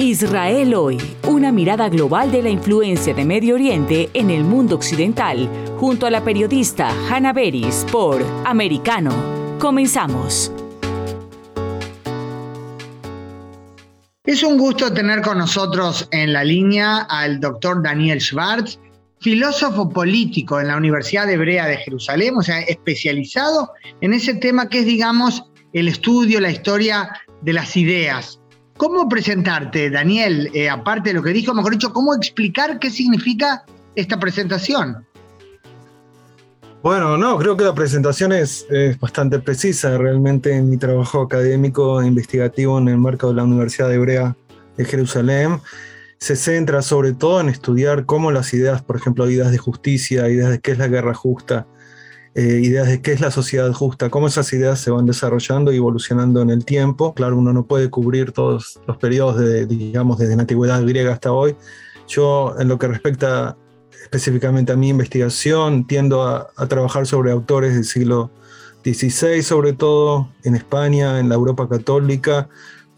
Israel hoy, una mirada global de la influencia de Medio Oriente en el mundo occidental, junto a la periodista Hannah Beris por Americano. Comenzamos. Es un gusto tener con nosotros en la línea al doctor Daniel Schwartz, filósofo político en la Universidad Hebrea de Jerusalén, o sea, especializado en ese tema que es, digamos, el estudio, la historia de las ideas. ¿Cómo presentarte, Daniel? Eh, aparte de lo que dijo, mejor dicho, ¿cómo explicar qué significa esta presentación? Bueno, no, creo que la presentación es, bastante precisa. Realmente en mi trabajo académico e investigativo en el marco de la Universidad Hebrea de Jerusalén se centra sobre todo en estudiar cómo las ideas, por ejemplo, ideas de justicia, ideas de qué es la guerra justa, eh, ideas de qué es la sociedad justa, cómo esas ideas se van desarrollando y evolucionando en el tiempo. Claro, uno no puede cubrir todos los periodos, de, digamos, desde la antigüedad griega hasta hoy. Yo, en lo que respecta específicamente a mi investigación, tiendo a, trabajar sobre autores del siglo XVI, sobre todo en España, en la Europa católica,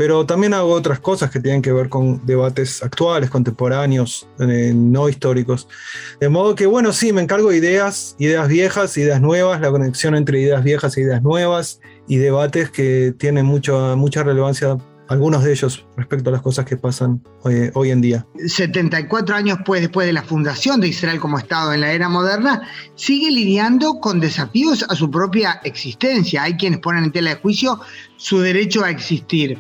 pero también hago otras cosas que tienen que ver con debates actuales, contemporáneos, eh, no históricos. De modo que, bueno, sí, me encargo de ideas, ideas viejas, ideas nuevas, la conexión entre ideas viejas e ideas nuevas y debates que tienen mucha mucha relevancia algunos de ellos respecto a las cosas que pasan hoy, en día. 74 años pues, después de la fundación de Israel como Estado en la era moderna, sigue lidiando con desafíos a su propia existencia. Hay quienes ponen en tela de juicio su derecho a existir.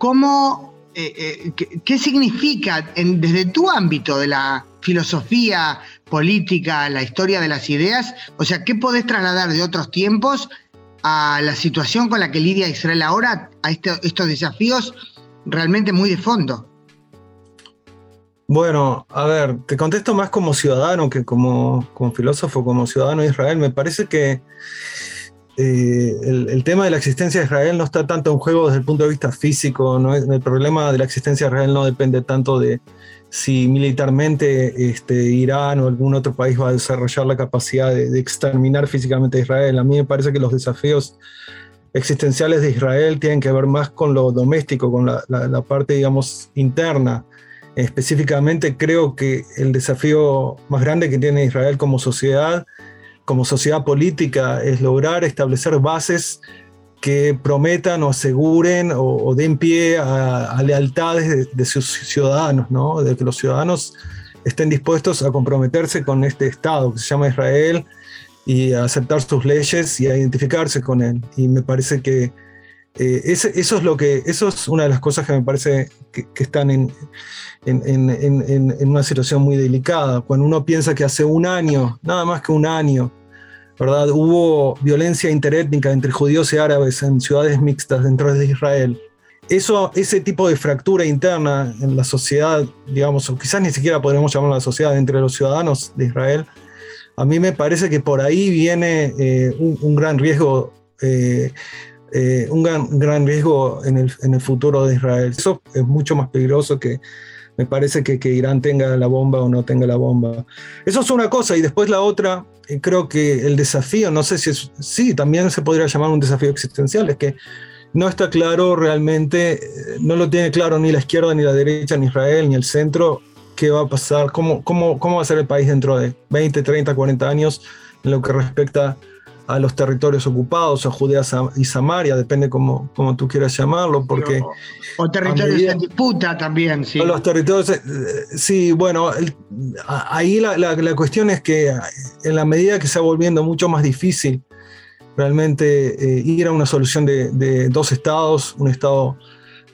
¿Cómo, eh, eh, qué, significa desde tu ámbito de la filosofía política, la historia de las ideas? O sea, ¿qué podés trasladar de otros tiempos a la situación con la que lidia Israel ahora, a este, estos desafíos realmente muy de fondo? Bueno, a ver, te contesto más como ciudadano que como, como filósofo, como ciudadano de Israel. Me parece que eh, el, tema de la existencia de Israel no está tanto en juego desde el punto de vista físico. ¿no? El problema de la existencia de Israel no depende tanto de, si militarmente este, Irán o algún otro país va a desarrollar la capacidad de, exterminar físicamente a Israel. A mí me parece que los desafíos existenciales de Israel tienen que ver más con lo doméstico, con la, parte, digamos, interna. Específicamente creo que el desafío más grande que tiene Israel como sociedad, como sociedad política, es lograr establecer bases que prometan o aseguren o, den pie a, lealtades de, sus ciudadanos, ¿no? de que los ciudadanos estén dispuestos a comprometerse con este Estado que se llama Israel y a aceptar sus leyes y a identificarse con él. Y me parece que eh, eso es lo que, eso es una de las cosas que me parece que, están en, en, en, en, una situación muy delicada. Cuando uno piensa que hace un año, nada más que un año, ¿verdad? Hubo violencia interétnica entre judíos y árabes en ciudades mixtas dentro de Israel. Eso, ese tipo de fractura interna en la sociedad, digamos, o quizás ni siquiera podríamos llamarla la sociedad, entre los ciudadanos de Israel, a mí me parece que por ahí viene eh, un, gran riesgo, eh, eh, un gran, gran riesgo en el, en el, futuro de Israel. Eso es mucho más peligroso que me parece que, que Irán tenga la bomba o no tenga la bomba. Eso es una cosa y después la otra eh, creo que el desafío, no sé si es, sí, también se podría llamar un desafío existencial, es que no está claro realmente, eh, no lo tiene claro ni la izquierda, ni la derecha, ni Israel, ni el centro, qué va a pasar, cómo, cómo, cómo va a ser el país dentro de 20, 30, 40 años en lo que respecta a los territorios ocupados, a Judea y Samaria, depende como, como tú quieras llamarlo, porque... O, territorios en disputa también, sí. los territorios, eh, sí, bueno, ahí la, la, cuestión es que en la medida que se va volviendo mucho más difícil realmente eh, ir a una solución de, de, dos estados, un estado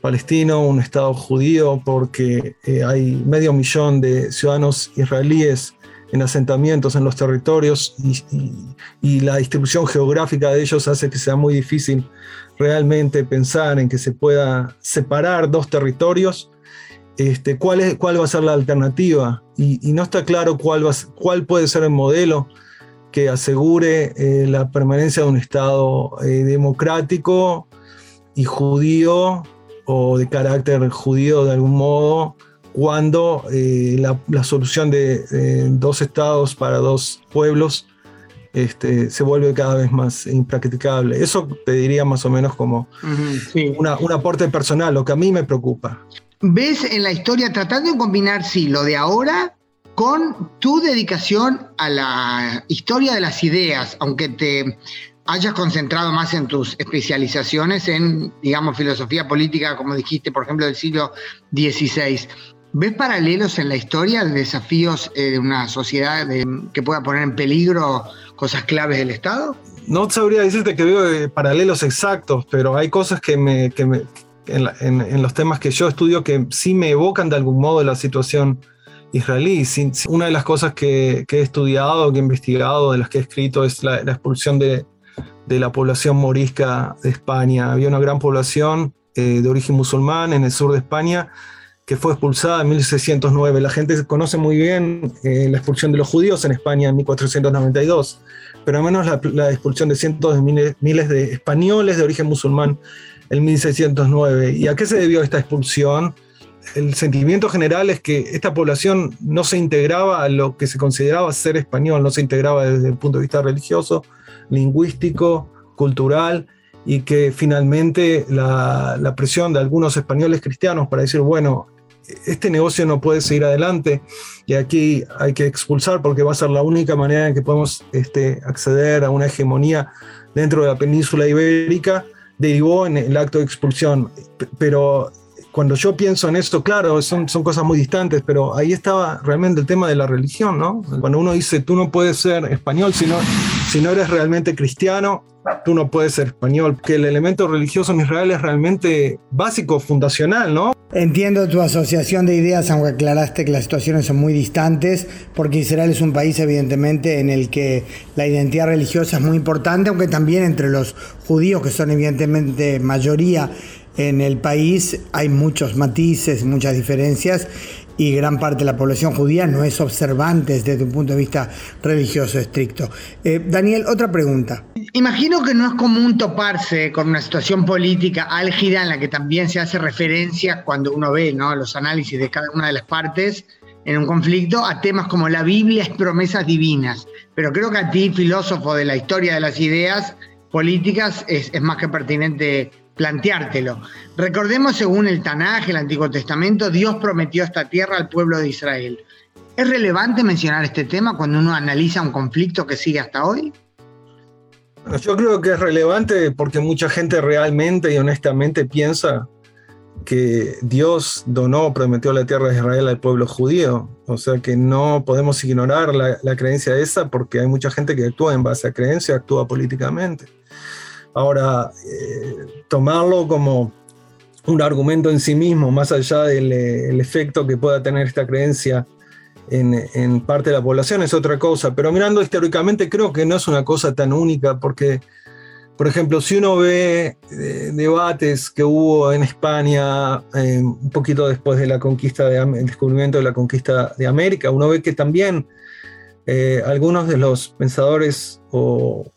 palestino, un estado judío, porque eh, hay medio millón de ciudadanos israelíes en asentamientos en los territorios y, la distribución geográfica de ellos hace que sea muy difícil realmente pensar en que se pueda separar dos territorios. Este, ¿cuál, es, ¿Cuál va a ser la alternativa? Y, no está claro cuál, va, cuál puede ser el modelo que asegure eh, la permanencia de un Estado eh, democrático y judío o de carácter judío de algún modo, cuando eh, la, solución de dos estados para dos pueblos este, se vuelve cada vez más impracticable. Eso te diría más o menos como un aporte personal, lo que a mí me preocupa. ves en la historia tratando de combinar, sí, lo de ahora con tu dedicación a la historia de las ideas, aunque te hayas concentrado más en tus especializaciones en, digamos, filosofía política, como dijiste, por ejemplo, del siglo XVI. ¿Ves paralelos en la historia de desafíos de una sociedad que pueda poner en peligro cosas claves del Estado? No sabría decirte que veo eh, paralelos exactos, pero hay cosas que me, en, los temas que yo estudio que sí me evocan de algún modo la situación israelí. Una de las cosas que, he estudiado, que he investigado, de las que he escrito, es la, expulsión de, la población morisca de España. Había una gran población eh, de origen musulmán en el sur de España que fue expulsada en 1609. La gente conoce muy bien eh, la expulsión de los judíos en España en 1492, pero al menos la, expulsión de cientos de miles, de españoles de origen musulmán en 1609. ¿Y a qué se debió esta expulsión? El sentimiento general es que esta población no se integraba a lo que se consideraba ser español, no se integraba desde el punto de vista religioso, lingüístico, cultural, y que finalmente la, la, presión de algunos españoles cristianos para decir, bueno, este negocio no puede seguir adelante y aquí hay que expulsar porque va a ser la única manera en que podemos este, acceder a una hegemonía dentro de la península ibérica, derivó en el acto de expulsión. Pero cuando yo pienso en esto, claro, son, son cosas muy distantes, pero ahí estaba realmente el tema de la religión, ¿no? Cuando uno dice, tú no puedes ser español si no, si no eres realmente cristiano, tú no puedes ser español, que el elemento religioso en Israel es realmente básico, fundacional, ¿no? Entiendo tu asociación de ideas, aunque aclaraste que las situaciones son muy distantes, porque Israel es un país evidentemente en el que la identidad religiosa es muy importante, aunque también entre los judíos, que son evidentemente mayoría en el país, hay muchos matices, muchas diferencias, y gran parte de la población judía no es observante desde un punto de vista religioso estricto. Eh, Daniel, otra pregunta. Imagino que no es común toparse con una situación política álgida en la que también se hace referencia cuando uno ve ¿no? los análisis de cada una de las partes en un conflicto a temas como la Biblia es promesas divinas. Pero creo que a ti, filósofo de la historia de las ideas políticas, es, es más que pertinente planteártelo. Recordemos, según el Tanaj, el Antiguo Testamento, Dios prometió esta tierra al pueblo de Israel. ¿Es relevante mencionar este tema cuando uno analiza un conflicto que sigue hasta hoy? Yo creo que es relevante porque mucha gente realmente y honestamente piensa que Dios donó, prometió la tierra de Israel al pueblo judío. O sea que no podemos ignorar la, la creencia esa porque hay mucha gente que actúa en base a creencia, actúa políticamente. Ahora, eh, tomarlo como un argumento en sí mismo, más allá del efecto que pueda tener esta creencia en, parte de la población, es otra cosa. Pero mirando históricamente, creo que no es una cosa tan única, porque, por ejemplo, si uno ve eh, debates que hubo en España eh, un poquito después de la conquista, de, el descubrimiento de la conquista de América, uno ve que también algunos de los pensadores o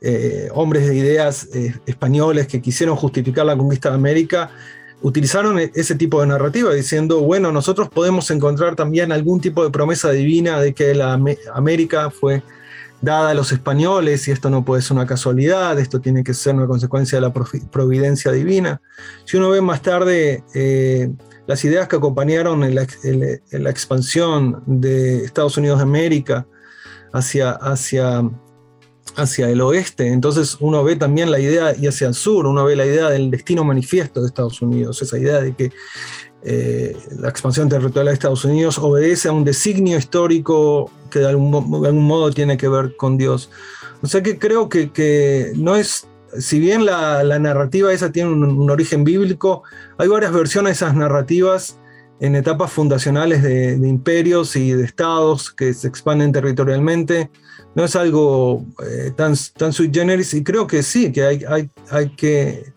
eh, hombres de ideas eh, españoles que quisieron justificar la conquista de América, utilizaron e-, ese tipo de narrativa diciendo, bueno, nosotros podemos encontrar también algún tipo de promesa divina de que la América fue dada a los españoles y esto no puede ser una casualidad, esto tiene que ser una consecuencia de la providencia divina. Si uno ve más tarde eh, las ideas que acompañaron la, la, expansión de Estados Unidos de América hacia, hacia hacia el oeste, entonces uno ve también la idea, y hacia el sur, uno ve la idea del destino manifiesto de Estados Unidos, esa idea de que eh, la expansión territorial de Estados Unidos obedece a un designio histórico que de algún, modo tiene que ver con Dios. O sea que creo que, no es, si bien la, narrativa esa tiene un, origen bíblico, hay varias versiones de esas narrativas en etapas fundacionales de, de imperios y de estados que se expanden territorialmente no es algo eh, tan, tan sui generis y creo que sí, que hay, hay, hay, que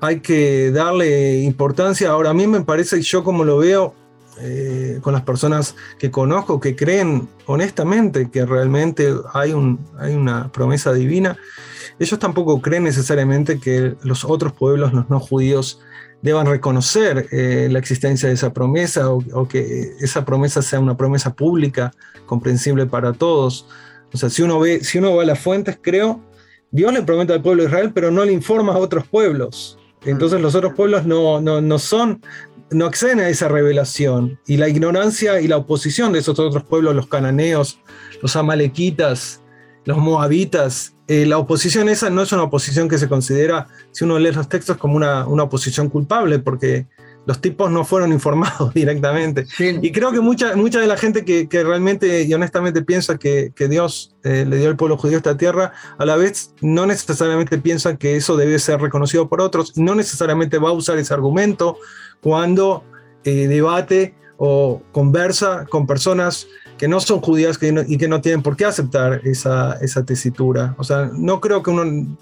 hay que darle importancia. Ahora a mí me parece, yo como lo veo eh, con las personas que conozco, que creen honestamente que realmente hay, un, hay una promesa divina, ellos tampoco creen necesariamente que los otros pueblos, los no judíos, deban reconocer eh, la existencia de esa promesa o, o, que esa promesa sea una promesa pública, comprensible para todos. O sea, si uno ve, si uno va a las fuentes, creo, Dios le promete al pueblo de Israel, pero no le informa a otros pueblos. Entonces los otros pueblos no, no, no son, no acceden a esa revelación. Y la ignorancia y la oposición de esos otros pueblos, los cananeos, los amalequitas, los moabitas, eh, la oposición esa no es una oposición que se considera, si uno lee los textos, como una, una oposición culpable, porque los tipos no fueron informados directamente. Y creo que mucha, mucha de la gente que, realmente y honestamente piensa que, Dios eh, le dio al pueblo judío esta tierra, a la vez no necesariamente piensa que eso debe ser reconocido por otros, no necesariamente va a usar ese argumento cuando eh, debate o conversa con personas que no son judías y que no tienen por qué aceptar esa, esa tesitura. O sea, no creo que uno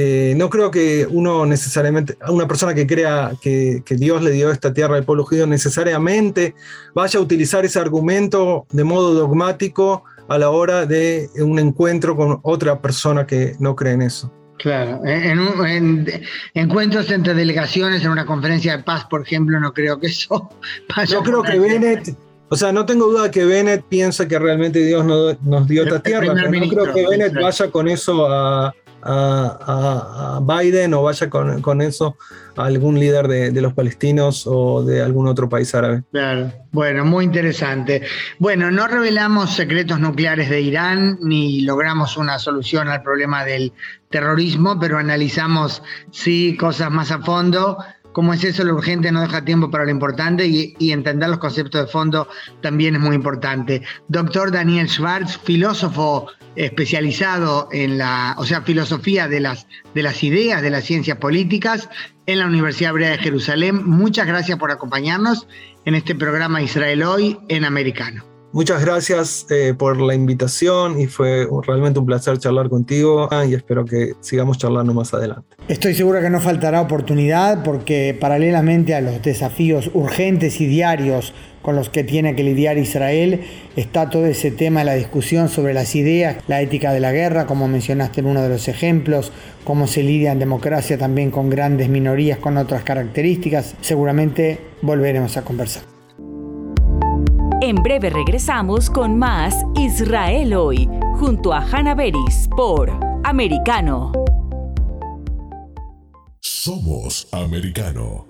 eh, no creo que uno necesariamente, una persona que crea que, Dios le dio esta tierra al pueblo judío necesariamente vaya a utilizar ese argumento de modo dogmático a la hora de un encuentro con otra persona que no cree en eso. Claro, en, encuentros entre delegaciones en una conferencia de paz, por ejemplo, no creo que eso vaya Yo creo que Bennett, o sea, no tengo duda que Bennett piensa que realmente Dios nos, dio esta tierra, pero no creo que Bennett vaya con eso a, a, Biden o vaya con, eso a algún líder de, los palestinos o de algún otro país árabe. Claro, bueno, muy interesante. Bueno, no revelamos secretos nucleares de Irán ni logramos una solución al problema del terrorismo, pero analizamos sí cosas más a fondo como es eso, lo urgente no deja tiempo para lo importante y, y, entender los conceptos de fondo también es muy importante. Doctor Daniel Schwartz, filósofo especializado en la, o sea, filosofía de las, de las ideas de las ciencias políticas en la Universidad Hebrea de Jerusalén. Muchas gracias por acompañarnos en este programa Israel Hoy en Americano. Muchas gracias eh, por la invitación y fue realmente un placer charlar contigo y espero que sigamos charlando más adelante. Estoy seguro que no faltará oportunidad porque paralelamente a los desafíos urgentes y diarios con los que tiene que lidiar Israel está todo ese tema de la discusión sobre las ideas, la ética de la guerra, como mencionaste en uno de los ejemplos, cómo se lidia en democracia también con grandes minorías con otras características. Seguramente volveremos a conversar. En breve regresamos con más Israel hoy, junto a Hannah Beris por Americano. Somos Americano.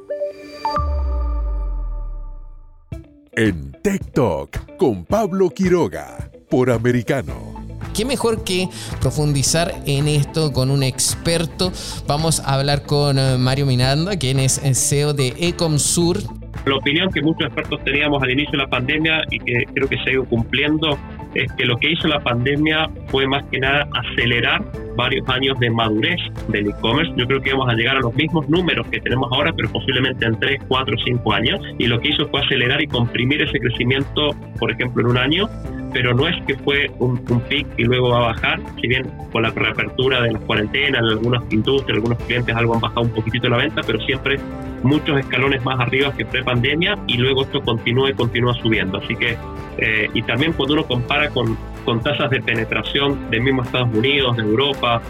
En Tech Talk con Pablo Quiroga por Americano. Qué mejor que profundizar en esto con un experto. Vamos a hablar con eh, Mario Miranda, quien es CEO de Ecomsur, la opinión que muchos expertos teníamos al inicio de la pandemia y que creo que se ha ido cumpliendo es que lo que hizo la pandemia fue más que nada acelerar varios años de madurez del e-commerce. Yo creo que vamos a llegar a los mismos números que tenemos ahora, pero posiblemente en 3, 4, 5 años. Y lo que hizo fue acelerar y comprimir ese crecimiento, por ejemplo, en un año pero no es que fue un, un pic y luego va a bajar, si bien con la reapertura de las cuarentenas, en algunas industrias, algunos clientes algo han bajado un poquitito la venta, pero siempre muchos escalones más arriba que pre-pandemia y luego esto continúa y continúa subiendo. Así que, eh, y también cuando uno compara con, con tasas de penetración de mismo Estados Unidos, de Europa.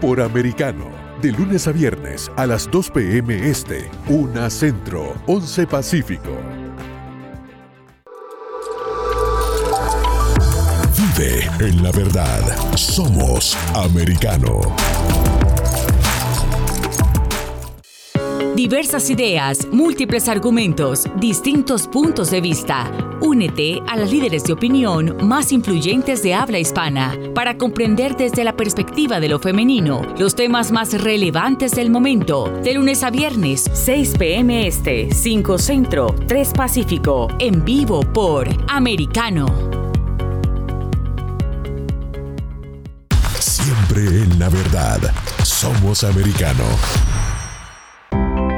Por americano, de lunes a viernes a las 2 p.m. Este, 1 Centro, 11 Pacífico. Vive en la verdad. Somos americano. Diversas ideas, múltiples argumentos, distintos puntos de vista. Únete a las líderes de opinión más influyentes de habla hispana para comprender desde la perspectiva de lo femenino los temas más relevantes del momento. De lunes a viernes, 6 p.m. Este, 5 Centro, 3 Pacífico, en vivo por Americano. Siempre en la verdad. Somos americano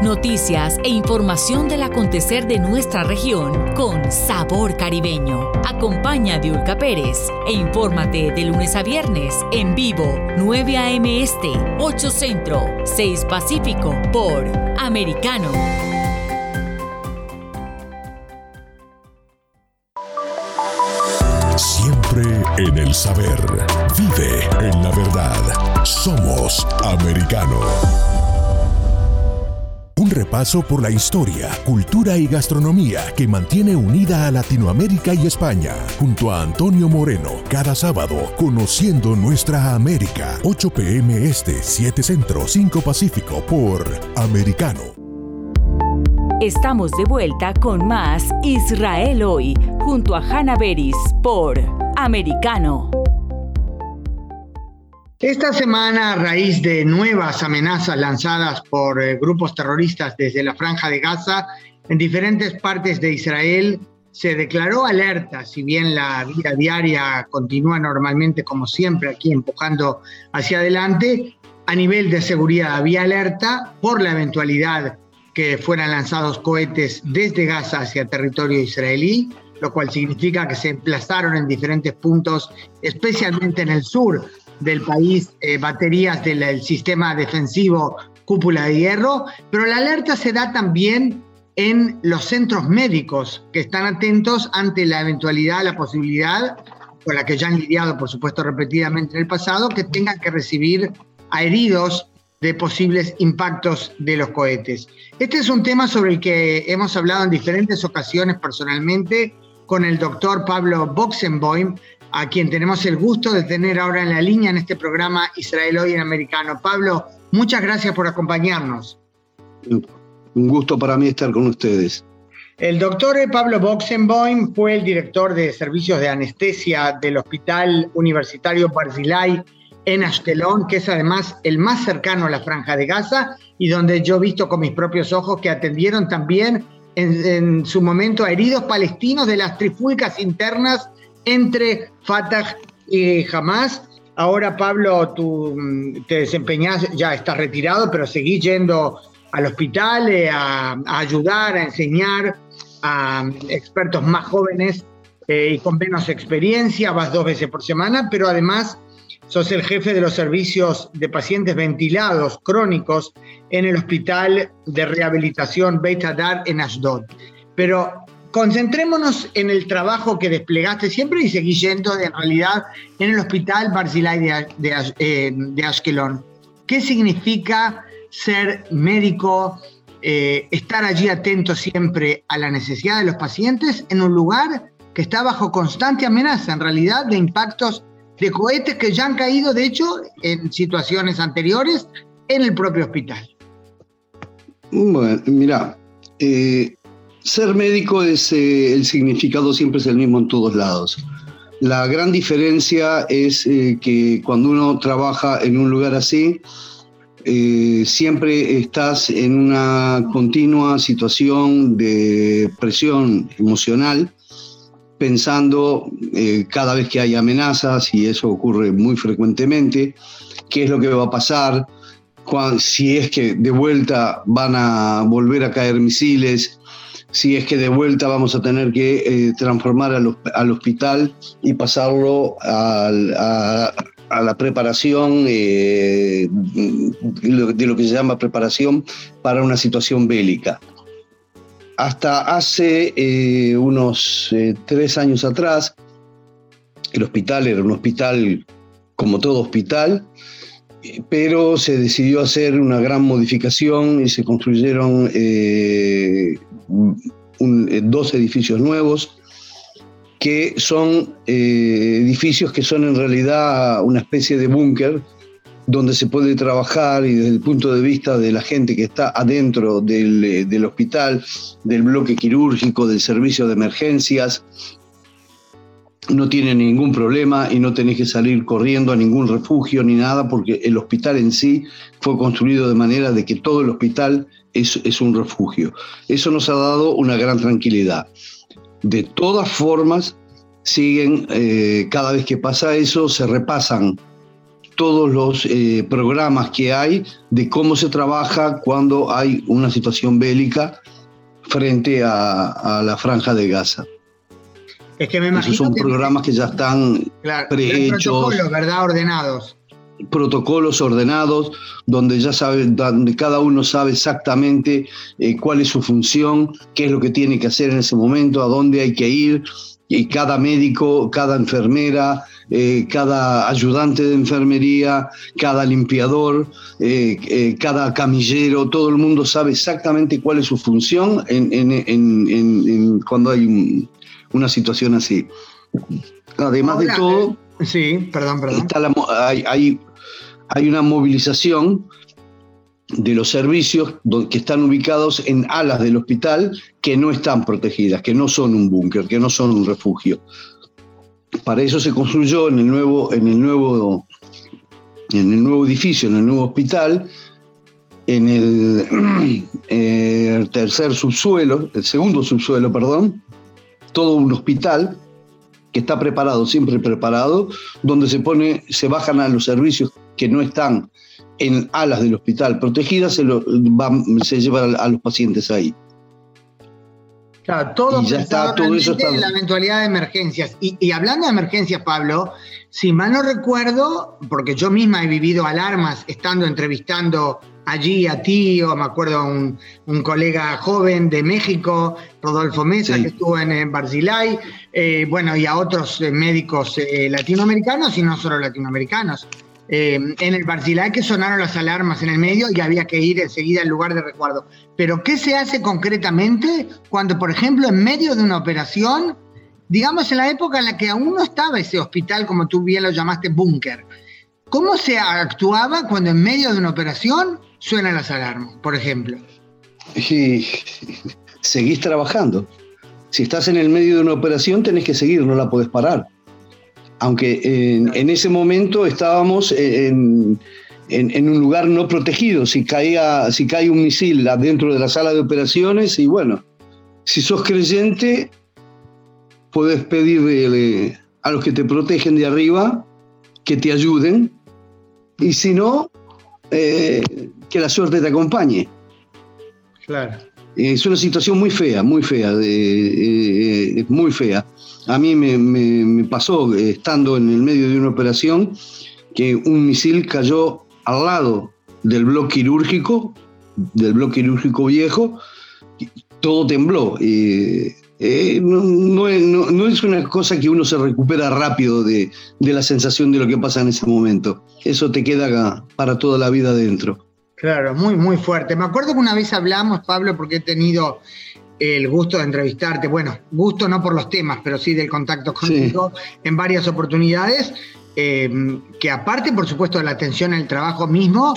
noticias e información del acontecer de nuestra región con sabor caribeño. Acompaña a Diulca Pérez e infórmate de lunes a viernes en vivo 9 a.m. Este, 8 Centro, 6 Pacífico por Americano. Siempre en el saber. Vive en la verdad. Somos americano repaso por la historia, cultura y gastronomía que mantiene unida a Latinoamérica y España. Junto a Antonio Moreno, cada sábado, conociendo nuestra América. 8 pm este, 7 centro, 5 pacífico por Americano. Estamos de vuelta con más Israel hoy, junto a Hanna Beris por Americano. Esta semana, a raíz de nuevas amenazas lanzadas por eh, grupos terroristas desde la franja de Gaza, en diferentes partes de Israel se declaró alerta, si bien la vida diaria continúa normalmente como siempre aquí empujando hacia adelante, a nivel de seguridad había alerta por la eventualidad que fueran lanzados cohetes desde Gaza hacia territorio israelí, lo cual significa que se emplazaron en diferentes puntos, especialmente en el sur del país eh, baterías del sistema defensivo cúpula de hierro, pero la alerta se da también en los centros médicos que están atentos ante la eventualidad, la posibilidad, con la que ya han lidiado, por supuesto, repetidamente en el pasado, que tengan que recibir a heridos de posibles impactos de los cohetes. Este es un tema sobre el que hemos hablado en diferentes ocasiones personalmente con el doctor Pablo Boxenboim, a quien tenemos el gusto de tener ahora en la línea en este programa Israel Hoy en Americano. Pablo, muchas gracias por acompañarnos. Un gusto para mí estar con ustedes. El doctor Pablo Boxenboim fue el director de servicios de anestesia del Hospital Universitario Barzilai en Ashkelon, que es además el más cercano a la Franja de Gaza y donde yo he visto con mis propios ojos que atendieron también en, en su momento a heridos palestinos de las trifulcas internas entre Fatah y Hamas. Ahora, Pablo, tú mm, te desempeñás, ya estás retirado, pero seguís yendo al hospital eh, a, ayudar, a enseñar a expertos más jóvenes eh, y con menos experiencia. Vas dos veces por semana, pero además sos el jefe de los servicios de pacientes ventilados crónicos en el Hospital de Rehabilitación Beit Hadar en Ashdod. Pero concentrémonos en el trabajo que desplegaste siempre y seguí yendo en realidad en el hospital Barzilai de, de, eh, de. ¿Qué significa ser médico, eh, estar allí atento siempre a la necesidad de los pacientes en un lugar que está bajo constante amenaza, en realidad, de impactos de cohetes que ya han caído, de hecho, en situaciones anteriores en el propio hospital? Bueno, mira, eh, ser médico es eh, el significado siempre es el mismo en todos lados. La gran diferencia es eh, que cuando uno trabaja en un lugar así, eh, siempre estás en una continua situación de presión emocional, pensando cada vez que hay amenazas, y eso ocurre muy frecuentemente, qué es lo que va a pasar, si es que de vuelta van a volver a caer misiles, si es que de vuelta vamos a tener que eh, transformar al, hospital y pasarlo a, la preparación eh, de lo que se llama preparación para una situación bélica. Hasta hace eh, unos tres años atrás, el hospital era un hospital como todo hospital, pero se decidió hacer una gran modificación y se construyeron eh, dos edificios nuevos, que son eh, edificios que son en realidad una especie de búnker donde se puede trabajar y desde el punto de vista de la gente que está adentro del, eh, del hospital, del bloque quirúrgico, del servicio de emergencias, no tiene ningún problema y no tenés que salir corriendo a ningún refugio ni nada porque el hospital en sí fue construido de manera de que todo el hospital es, un refugio. Eso nos ha dado una gran tranquilidad. De todas formas, siguen, eh, cada vez que pasa eso, se repasan todos los eh, programas que hay de cómo se trabaja cuando hay una situación bélica frente a la franja de Gaza. Es que me imagino. Esos son programas que ya están prehechos. Protocolos, ¿verdad? Ordenados. Protocolos ordenados, donde ya sabe, donde cada uno sabe exactamente eh, cuál es su función, qué es lo que tiene que hacer en ese momento, a dónde hay que ir, y cada médico, cada enfermera, eh, cada ayudante de enfermería, cada limpiador, eh, eh, cada camillero, todo el mundo sabe exactamente cuál es su función en, cuando hay una situación así. Además de todo, sí, perdón, perdón. hay, hay una movilización de los servicios que están ubicados en alas del hospital que no están protegidas, que no son un búnker, que no son un refugio. Para eso se construyó en el nuevo, en el nuevo, en el nuevo edificio, en el nuevo hospital, en el, eh, tercer subsuelo, el segundo subsuelo, perdón, todo un hospital que está preparado, siempre preparado, donde se pone, se bajan a los servicios que no están en alas del hospital protegidas, se, lo, se llevan a, los pacientes ahí. Claro, todo, ya está, todo eso está... la eventualidad de emergencias. Y, hablando de emergencias, Pablo, si mal no recuerdo, porque yo misma he vivido alarmas estando entrevistando allí a ti, o me acuerdo a un, colega joven de México, Rodolfo Mesa, que estuvo en, Barzilay, eh, bueno, y a otros eh, médicos eh, latinoamericanos y no solo latinoamericanos. Eh, en el Barcilay que sonaron las alarmas en el medio y había que ir enseguida al lugar de resguardo. Pero ¿qué se hace concretamente cuando, por ejemplo, en medio de una operación, digamos en la época en la que aún no estaba ese hospital, como tú bien lo llamaste, búnker, ¿cómo se actuaba cuando en medio de una operación suenan las alarmas, por ejemplo? Y seguís trabajando. Si estás en el medio de una operación, tenés que seguir, no la podés parar aunque en, ese momento estábamos en, un lugar no protegido, si, si cae un misil dentro de la sala de operaciones, y bueno, si sos creyente, puedes pedirle a los que te protegen de arriba que te ayuden, y si no, eh, que la suerte te acompañe. Claro. Es una situación muy fea, muy fea, eh, eh, muy fea. A mí me, pasó, eh, estando en el medio de una operación, que un misil cayó al lado del bloque quirúrgico, del bloque quirúrgico viejo, todo tembló. Eh, no, es una cosa que uno se recupera rápido de, de, la sensación de lo que pasa en ese momento. Eso te queda para toda la vida dentro. Claro, muy, muy fuerte. Me acuerdo que una vez hablamos, Pablo, porque he tenido el gusto de entrevistarte, bueno, gusto no por los temas, pero sí del contacto contigo en varias oportunidades, em, que aparte, por supuesto, de la atención al trabajo mismo,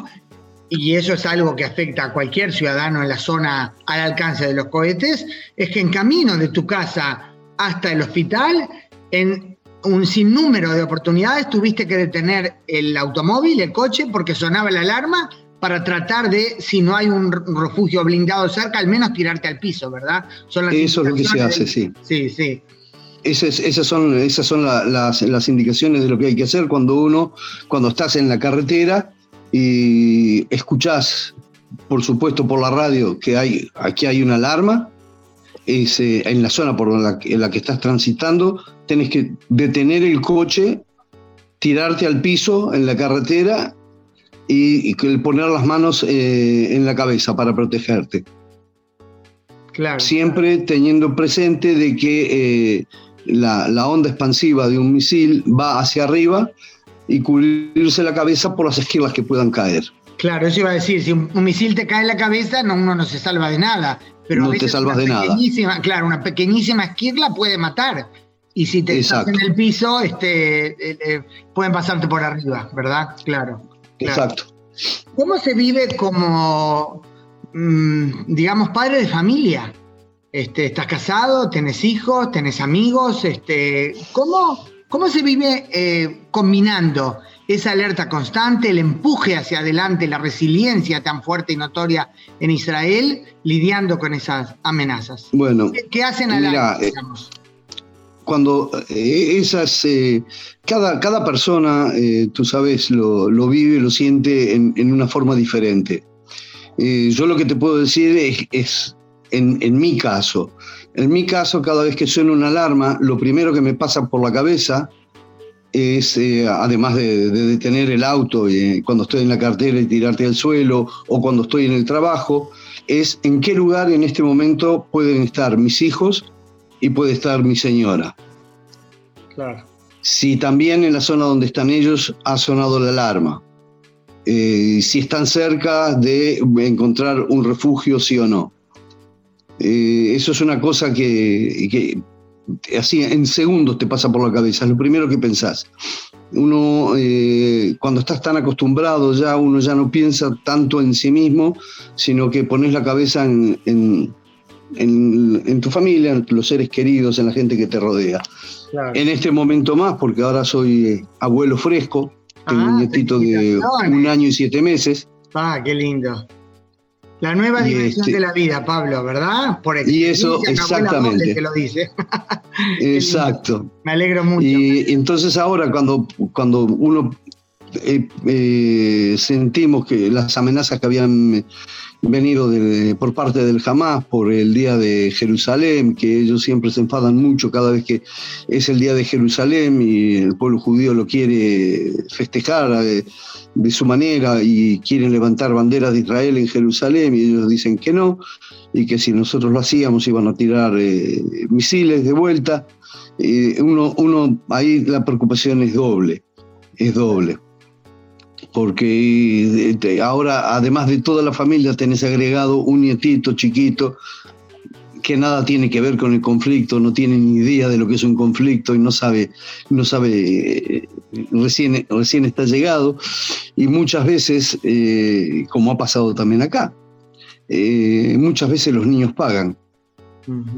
y eso es algo que afecta a cualquier ciudadano en la zona al alcance de los cohetes, es que en camino de tu casa hasta el hospital, en un sinnúmero de oportunidades tuviste que detener el automóvil, el coche, porque sonaba la alarma para tratar de, si no hay un refugio blindado cerca, al menos tirarte al piso, ¿verdad? Son Eso es lo que se hace, sí. Sí, sí. Esas, son, esas son las, indicaciones de lo que hay que hacer cuando uno, cuando estás en la carretera y escuchás, por supuesto, por la radio que hay, aquí hay una alarma, es, en la zona por la, en la que estás transitando, tenés que detener el coche, tirarte al piso en la carretera y, poner las manos eh, en la cabeza para protegerte. Claro. Siempre teniendo presente de que eh, la, onda expansiva de un misil va hacia arriba y cubrirse la cabeza por las esquirlas que puedan caer. Claro, eso iba a decir, si un, misil te cae en la cabeza, no, uno no se salva de nada. Pero no te salvas de nada. Claro, una pequeñísima esquirla puede matar. Y si te estás en el piso, este, eh, pueden pasarte por arriba, ¿verdad? Claro. Exacto. ¿Cómo se vive como, mm, digamos, padre de familia? Este, ¿Estás casado? ¿Tenés hijos? ¿Tenés amigos? Este, ¿cómo, ¿Cómo se vive eh, combinando esa alerta constante, el empuje hacia adelante, la resiliencia tan fuerte y notoria en Israel, lidiando con esas amenazas? Bueno, ¿qué, hacen al año, digamos? Cuando eh, esas, eh, cada, cada persona, eh, tú sabes, lo, lo, vive, lo siente en, en una forma diferente. yo lo que te puedo decir es, es en, en, mi caso, en mi caso, cada vez que suena una alarma, lo primero que me pasa por la cabeza es, además de, de, detener el auto cuando estoy en la cartera y tirarte al suelo, o cuando estoy en el trabajo, es en qué lugar en este momento pueden estar mis hijos y puede estar mi señora. Claro. si también en la zona donde están ellos ha sonado la alarma, eh, si están cerca de encontrar un refugio, sí o no. Eh, eso es una cosa que, así en segundos te pasa por la cabeza, es lo primero que pensás. Uno, eh, cuando estás tan acostumbrado ya, uno ya no piensa tanto en sí mismo, sino que pones la cabeza en en, tu familia, en los seres queridos, en la gente que te rodea. En este momento más, porque ahora soy eh, abuelo fresco, tengo un ah, nietito de un año y siete meses. Ah, qué lindo. La nueva dimensión este de la vida, Pablo, ¿verdad? Por y eso, exactamente. Que lo dice. Exacto. Me alegro mucho. Y entonces ahora cuando, cuando uno eh, eh, sentimos que las amenazas que habían venido por parte del Hamas por el Día de Jerusalén, que ellos siempre se enfadan mucho cada vez que es el Día de Jerusalén y el pueblo judío lo quiere festejar de, eh, de su manera y quieren levantar banderas de Israel en Jerusalén y ellos dicen que no y que si nosotros lo hacíamos iban a tirar eh, misiles de vuelta. Eh, uno, uno, ahí la preocupación es doble, es doble porque eh, ahora, además de toda la familia, tenés agregado un nietito chiquito que nada tiene que ver con el conflicto, no tiene ni idea de lo que es un conflicto y no sabe, no sabe, eh, recién, recién está llegado, y muchas veces, eh, como ha pasado también acá, muchas veces los niños pagan.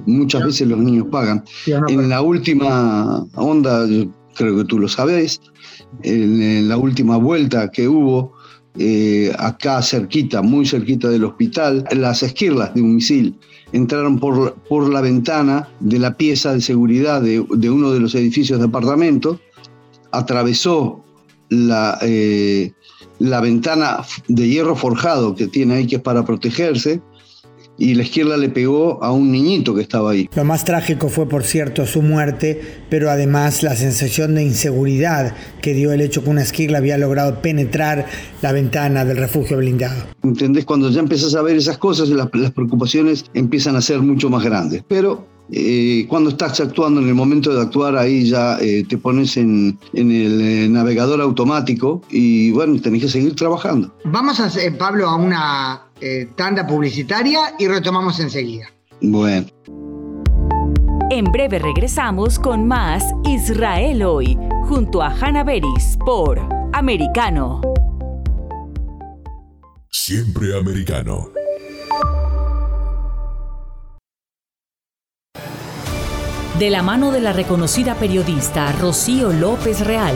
Muchas veces los niños pagan. En la última onda, creo que tú lo sabes, en, la última vuelta que hubo, eh, acá cerquita, muy cerquita del hospital, las esquirlas de un misil entraron por, por la ventana de la pieza de seguridad de, uno de los edificios de apartamento, atravesó la, eh, la ventana de hierro forjado que tiene ahí, que es para protegerse, y la izquierda le pegó a un niñito que estaba ahí. Lo más trágico fue, por cierto, su muerte, pero además la sensación de inseguridad que dio el hecho que una esquirla había logrado penetrar la ventana del refugio blindado. ¿Entendés? Cuando ya empiezas a ver esas cosas, las, las preocupaciones empiezan a ser mucho más grandes. Pero eh, cuando estás actuando en el momento de actuar, ahí ya eh, te pones en, el eh, navegador automático y bueno, tenés que seguir trabajando. Vamos, a, Pablo, a una tanda publicitaria y retomamos enseguida. Bueno. En breve regresamos con más Israel hoy, junto a Hanna Beris por Americano. Siempre americano. De la mano de la reconocida periodista Rocío López Real,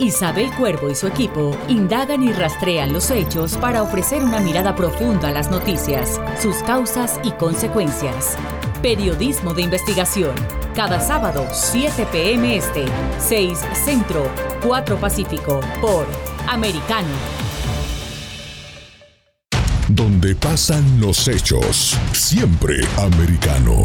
Isabel Cuervo y su equipo indagan y rastrean los hechos para ofrecer una mirada profunda a las noticias, sus causas y consecuencias. Periodismo de investigación. Cada sábado, 7 p.m. Este, 6 Centro, 4 Pacífico, por Americano. Donde pasan los hechos. Siempre americano.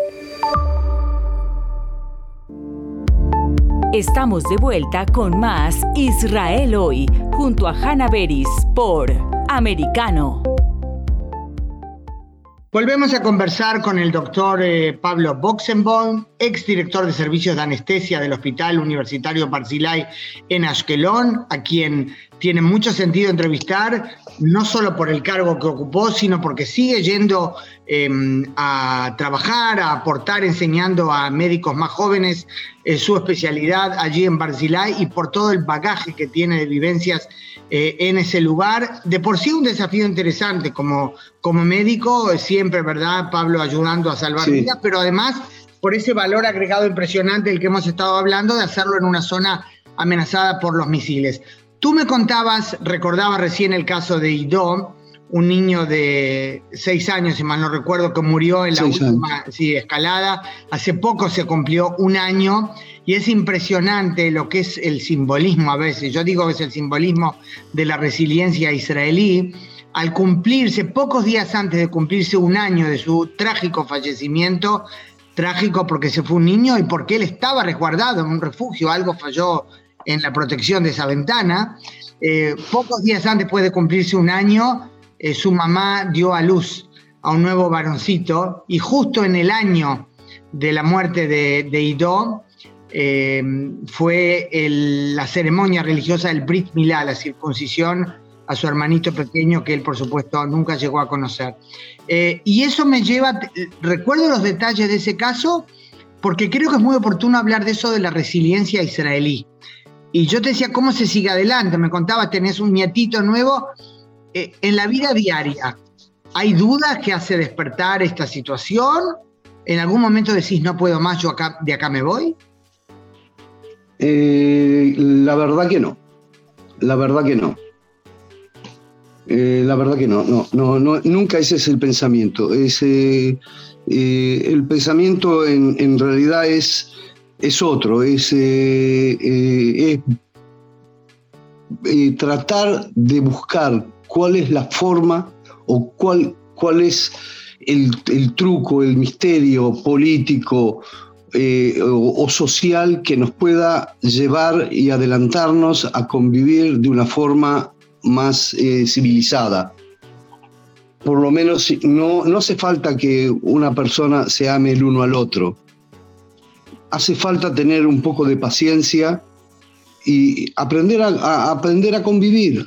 Estamos de vuelta con más Israel hoy, junto a Hanna Beris por Americano. Volvemos a conversar con el doctor eh, Pablo Boxenbaum, exdirector de servicios de anestesia del Hospital Universitario Barzilay en Ashkelon, a quien tiene mucho sentido entrevistar, no solo por el cargo que ocupó, sino porque sigue yendo em, a trabajar, a aportar, enseñando a médicos más jóvenes eh, su especialidad allí en Barzilay y por todo el bagaje que tiene de vivencias eh, en ese lugar. De por sí un desafío interesante como, como médico, siempre, ¿verdad, Pablo? Ayudando a salvar vidas, pero además por ese valor agregado impresionante del que hemos estado hablando de hacerlo en una zona amenazada por los misiles. Tú me contabas, recordaba recién el caso de Ido, un niño de seis años, si mal no recuerdo, que murió en la última escalada. Hace poco se cumplió un año y es impresionante lo que es el simbolismo a veces. Yo digo que es el simbolismo de la resiliencia israelí. Al cumplirse, pocos días antes de cumplirse un año de su trágico fallecimiento, trágico porque se fue un niño y porque él estaba resguardado en un refugio, algo falló en la protección de esa ventana. Eh, pocos días antes, de cumplirse un año, eh, su mamá dio a luz a un nuevo varoncito y justo en el año de la muerte de, de Ido eh, fue la ceremonia religiosa del Brit Milá, la circuncisión a su hermanito pequeño que él por supuesto nunca llegó a conocer. Y eso me lleva, recuerdo los detalles de ese caso porque creo que es muy oportuno hablar de eso de la resiliencia israelí. Y yo te decía, ¿cómo se sigue adelante? Me contaba, tenés un nietito nuevo eh, en la vida diaria, ¿hay dudas que hace despertar esta situación? ¿En algún momento decís, no puedo más, yo acá, de acá me voy? Eh, la verdad que no. La verdad que no. Eh, la verdad que no, no, no, nunca ese es el pensamiento. Ese, el pensamiento en, realidad es, es otro, es, es tratar de buscar cuál es la forma o cuál, cuál es el, truco, el misterio político eh, o, social que nos pueda llevar y adelantarnos a convivir de una forma más eh, civilizada. Por lo menos no, no hace falta que una persona se ame el uno al otro. Hace falta tener un poco de paciencia y aprender a aprender a convivir,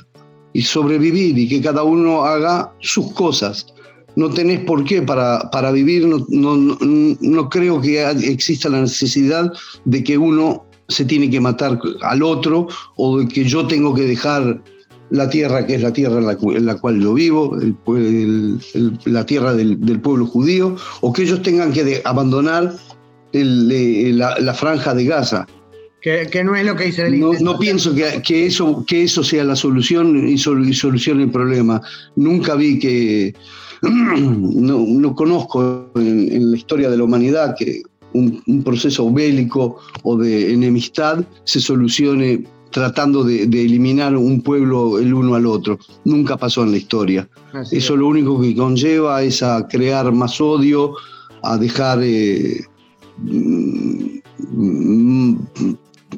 y sobrevivir y que cada uno haga sus cosas. No tenés por qué para, para vivir, no, no, no creo que exista la necesidad de que uno se tiene que matar al otro o de que yo tengo que dejar la tierra que es la tierra en la, cual yo vivo, la tierra del, pueblo judío, o que ellos tengan que abandonar la, la, franja de Gaza. Que, no es lo que dice el No, no pienso que, que, eso, que eso sea la solución y, solucione el problema. Nunca vi que, no, no conozco en, la historia de la humanidad que un, proceso bélico o de enemistad se solucione tratando de, eliminar un pueblo el uno al otro. Nunca pasó en la historia. Eso lo único que conlleva es a crear más odio, a dejar eh,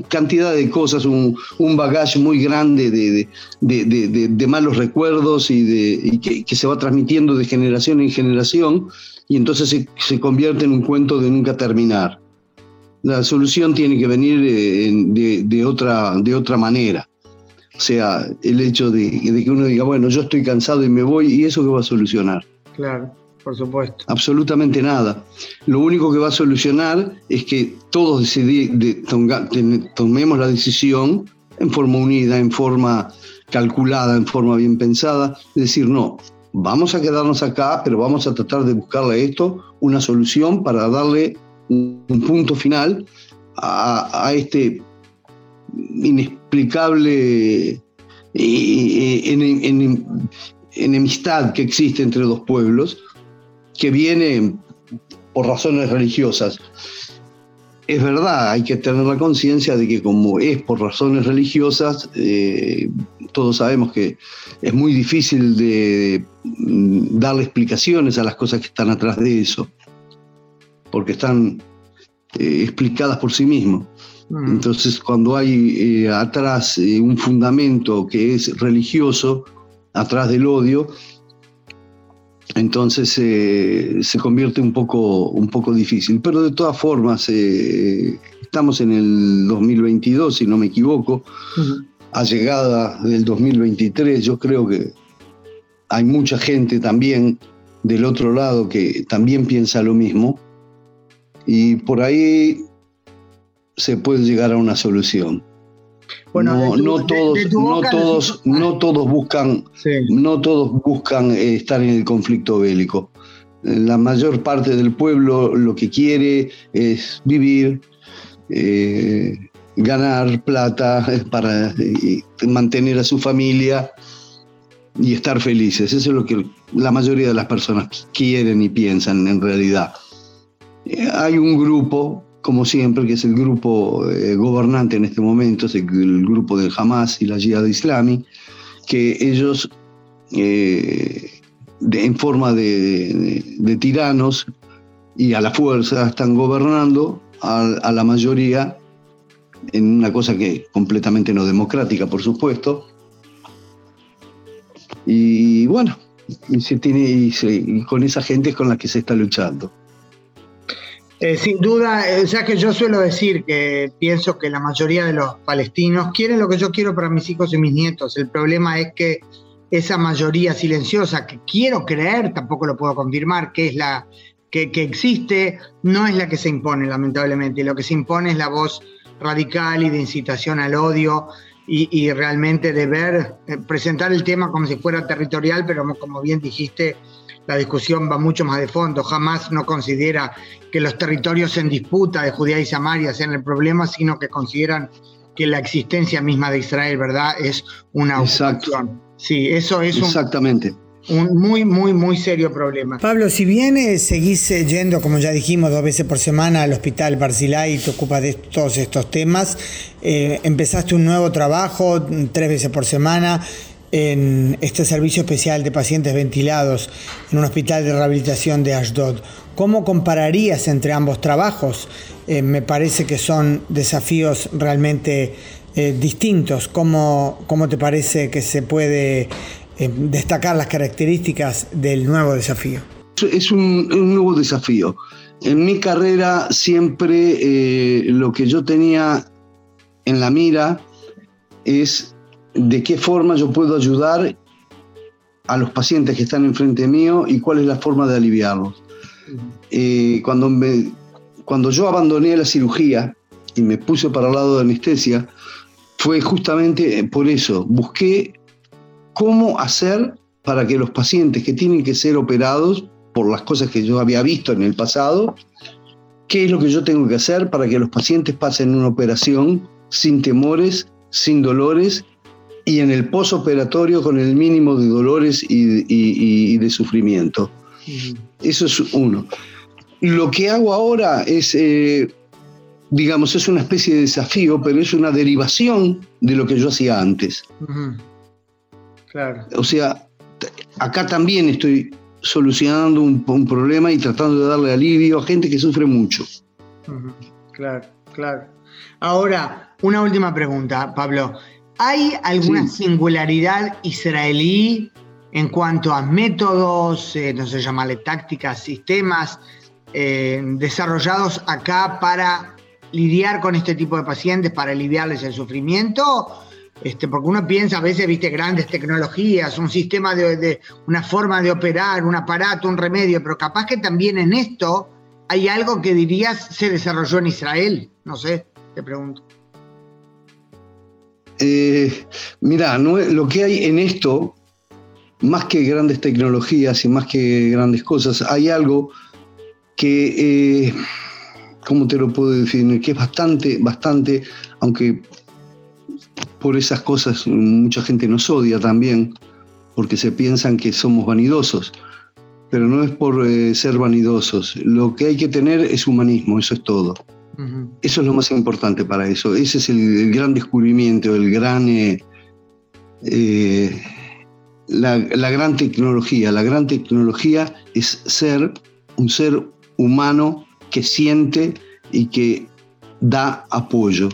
cantidad de cosas, un, un bagaje muy grande de, de, malos recuerdos y, de, que, se va transmitiendo de generación en generación y entonces se, se, convierte en un cuento de nunca terminar. La solución tiene que venir eh, de, otra, de otra manera. O sea, el hecho de, que uno diga, bueno, yo estoy cansado y me voy, ¿y eso qué va a solucionar? Claro por supuesto. Absolutamente nada. Lo único que va a solucionar es que todos tomemos la decisión en forma unida, en forma calculada, en forma bien pensada, es decir, no, vamos a quedarnos acá, pero vamos a tratar de buscarle a esto una solución para darle un, punto final a, este inexplicable enemistad que existe entre dos pueblos, que viene por razones religiosas. Es verdad, hay que tener la conciencia de que como es por razones religiosas, eh, todos sabemos que es muy difícil de, mm, darle explicaciones a las cosas que están atrás de eso, porque están eh, explicadas por sí mismos. Mm. Entonces, cuando hay eh, atrás un fundamento que es religioso, atrás del odio, entonces se convierte un poco, un poco difícil. Pero de todas formas, estamos en el 2022, si no me equivoco, a llegada del 2023, yo creo que hay mucha gente también del otro lado que también piensa lo mismo y por ahí se puede llegar a una solución. Bueno, no, todos, no todos, no todos buscan, no todos buscan estar en el conflicto bélico. La mayor parte del pueblo lo que quiere es vivir, eh, ganar plata para mantener a su familia y estar felices. Eso es lo que la mayoría de las personas quieren y piensan en realidad. Eh, hay un grupo, como siempre, que es el grupo eh, gobernante en este momento, es el, grupo del Hamas y la Jihad Islami, que ellos, eh, en forma de, tiranos y a la fuerza, están gobernando a la mayoría en una cosa que completamente no democrática, por supuesto. Y bueno, se tiene, con esa gente es con la que se está luchando. Eh, sin duda, eh, sea que yo suelo decir que pienso que la mayoría de los palestinos quieren lo que yo quiero para mis hijos y mis nietos. El problema es que esa mayoría silenciosa que quiero creer, tampoco lo puedo confirmar, que es la que, que existe, no es la que se impone, lamentablemente. Lo que se impone es la voz radical y de incitación al odio y, realmente de ver, eh, presentar el tema como si fuera territorial, pero como bien dijiste, la discusión va mucho más de fondo. Jamás no considera que los territorios en disputa de Judea y Samaria sean el problema, sino que consideran que la existencia misma de Israel, ¿verdad?, es una ocupación. Sí, eso es Exactamente un muy, muy, muy serio problema. Pablo, si bien eh, seguís eh, yendo, como ya dijimos, dos veces por semana al Hospital Barcilay y te ocupas de todos estos temas, eh, empezaste un nuevo trabajo tres veces por semana en este servicio especial de pacientes ventilados en un hospital de rehabilitación de Ashdod. ¿Cómo compararías entre ambos trabajos? me parece que son desafíos realmente distintos. ¿Cómo, ¿Cómo te parece que se puede eh, destacar las características del nuevo desafío? Es un, nuevo desafío. En mi carrera siempre eh, lo que yo tenía en la mira es de qué forma yo puedo ayudar a los pacientes que están enfrente mío y cuál es la forma de aliviarlos. Eh, cuando, cuando yo abandoné la cirugía y me puse para el lado de anestesia, fue justamente por eso. Busqué cómo hacer para que los pacientes que tienen que ser operados por las cosas que yo había visto en el pasado, qué es lo que yo tengo que hacer para que los pacientes pasen una operación sin temores, sin dolores y en el posoperatorio con el mínimo de dolores y, de sufrimiento. Eso es uno. Lo que hago ahora es, eh, digamos, es una especie de desafío, pero es una derivación de lo que yo hacía antes. O sea, acá también estoy solucionando un, problema y tratando de darle alivio a gente que sufre mucho. Claro, claro. Ahora, una última pregunta, Pablo. ¿Hay alguna singularidad israelí en cuanto a métodos, eh, no sé, llamarle tácticas, sistemas eh, desarrollados acá para lidiar con este tipo de pacientes, para aliviarles el sufrimiento? Este, porque uno piensa a veces, viste, grandes tecnologías, un sistema de, una forma de operar, un aparato, un remedio, pero capaz que también en esto hay algo que dirías se desarrolló en Israel. No sé, te pregunto. Eh, lo que hay en esto, más que grandes tecnologías y más que grandes cosas, hay algo que, eh, ¿cómo te lo puedo definir? Que es bastante, bastante, aunque por esas cosas mucha gente nos odia también, porque se piensan que somos vanidosos, pero no es por eh, ser vanidosos. Lo que hay que tener es humanismo, eso es todo. Eso es lo más importante para eso. Ese es el, gran descubrimiento, el gran, eh, eh, la, la gran tecnología. La gran tecnología es ser un ser humano que siente y que da apoyo.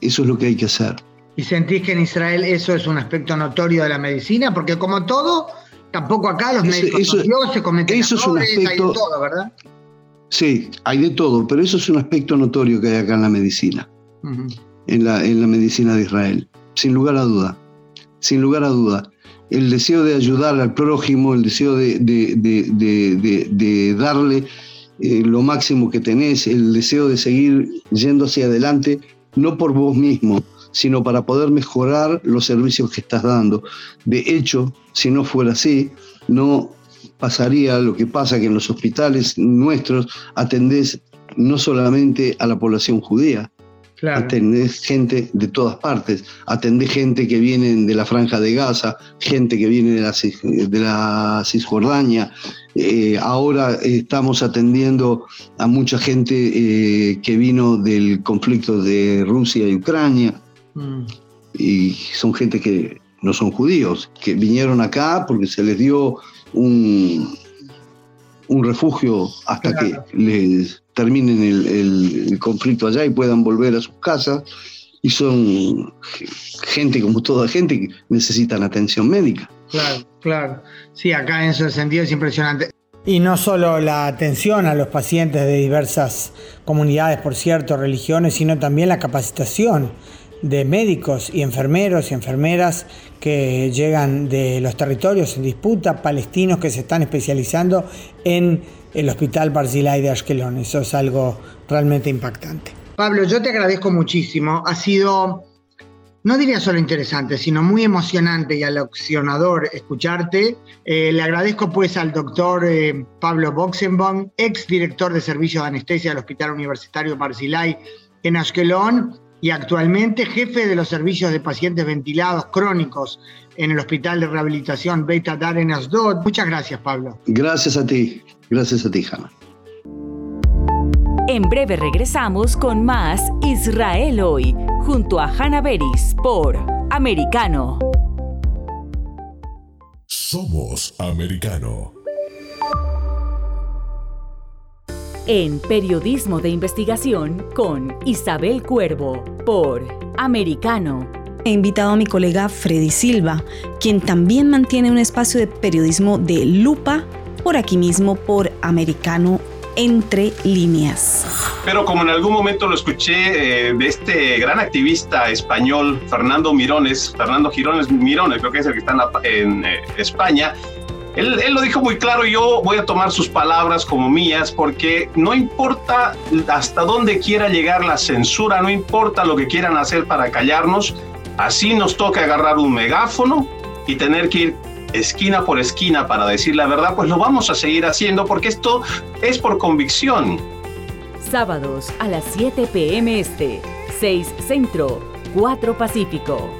Eso es lo que hay que hacer. ¿Y sentís que en Israel eso es un aspecto notorio de la medicina? Porque como todo, tampoco acá los médicos eso, se cometen eso es un aspecto, todo, ¿verdad? Sí, hay de todo, pero eso es un aspecto notorio que hay acá en la medicina, en, la, en la medicina de Israel, sin lugar a duda, sin lugar a duda. El deseo de ayudar al prójimo, el deseo de, de, de, de darle eh, lo máximo que tenés, el deseo de seguir yendo hacia adelante, no por vos mismo, sino para poder mejorar los servicios que estás dando. De hecho, si no fuera así, no pasaría lo que pasa que en los hospitales nuestros atendés no solamente a la población judía, atendés gente de todas partes, atendés gente que viene de la franja de Gaza, gente que viene de la, de la Cisjordania, eh, ahora estamos atendiendo a mucha gente eh, que vino del conflicto de Rusia y Ucrania, mm. y son gente que no son judíos, que vinieron acá porque se les dio un, un refugio hasta que les terminen el, conflicto allá y puedan volver a sus casas. Y son gente como toda gente que necesitan atención médica. Claro, claro. Sí, acá en ese sentido es impresionante. Y no solo la atención a los pacientes de diversas comunidades, por cierto, religiones, sino también la capacitación de médicos y enfermeros y enfermeras que llegan de los territorios en disputa, palestinos que se están especializando en el Hospital Barzilai de Ashkelon. Eso es algo realmente impactante. Pablo, yo te agradezco muchísimo. Ha sido, no diría solo interesante, sino muy emocionante y aleccionador escucharte. Eh, le agradezco pues al doctor eh, Pablo Boxenbaum, ex director de servicio de anestesia del Hospital Universitario Barzilai en Ashkelon y actualmente jefe de los servicios de pacientes ventilados crónicos en el Hospital de Rehabilitación Beta Dar en Asdod. Muchas gracias, Pablo. Gracias a ti, gracias a ti, Hanna. En breve regresamos con más Israel hoy, junto a Hanna Beris por Americano. Somos Americano en Periodismo de Investigación con Isabel Cuervo por Americano. He invitado a mi colega Freddy Silva, quien también mantiene un espacio de periodismo de lupa por aquí mismo por Americano entre líneas. Pero como en algún momento lo escuché eh, de este gran activista español, Fernando Mirones, Fernando Girones Mirones, creo que es el que está en, eh, España, él, lo dijo muy claro, yo voy a tomar sus palabras como mías porque no importa hasta dónde quiera llegar la censura, no importa lo que quieran hacer para callarnos, así nos toca agarrar un megáfono y tener que ir esquina por esquina para decir la verdad, pues lo vamos a seguir haciendo porque esto es por convicción. Sábados a las 7 pm este, 6 Centro, 4 Pacífico.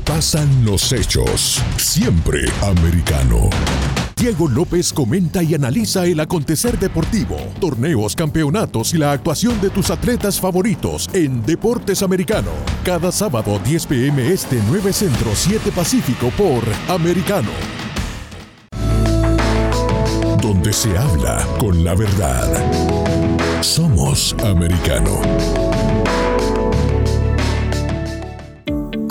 Pasan los hechos, siempre americano. Diego López comenta y analiza el acontecer deportivo, torneos, campeonatos y la actuación de tus atletas favoritos en Deportes Americano. Cada sábado 10 pm este 9 Centro 7 Pacífico por Americano. Donde se habla con la verdad. Somos Americano.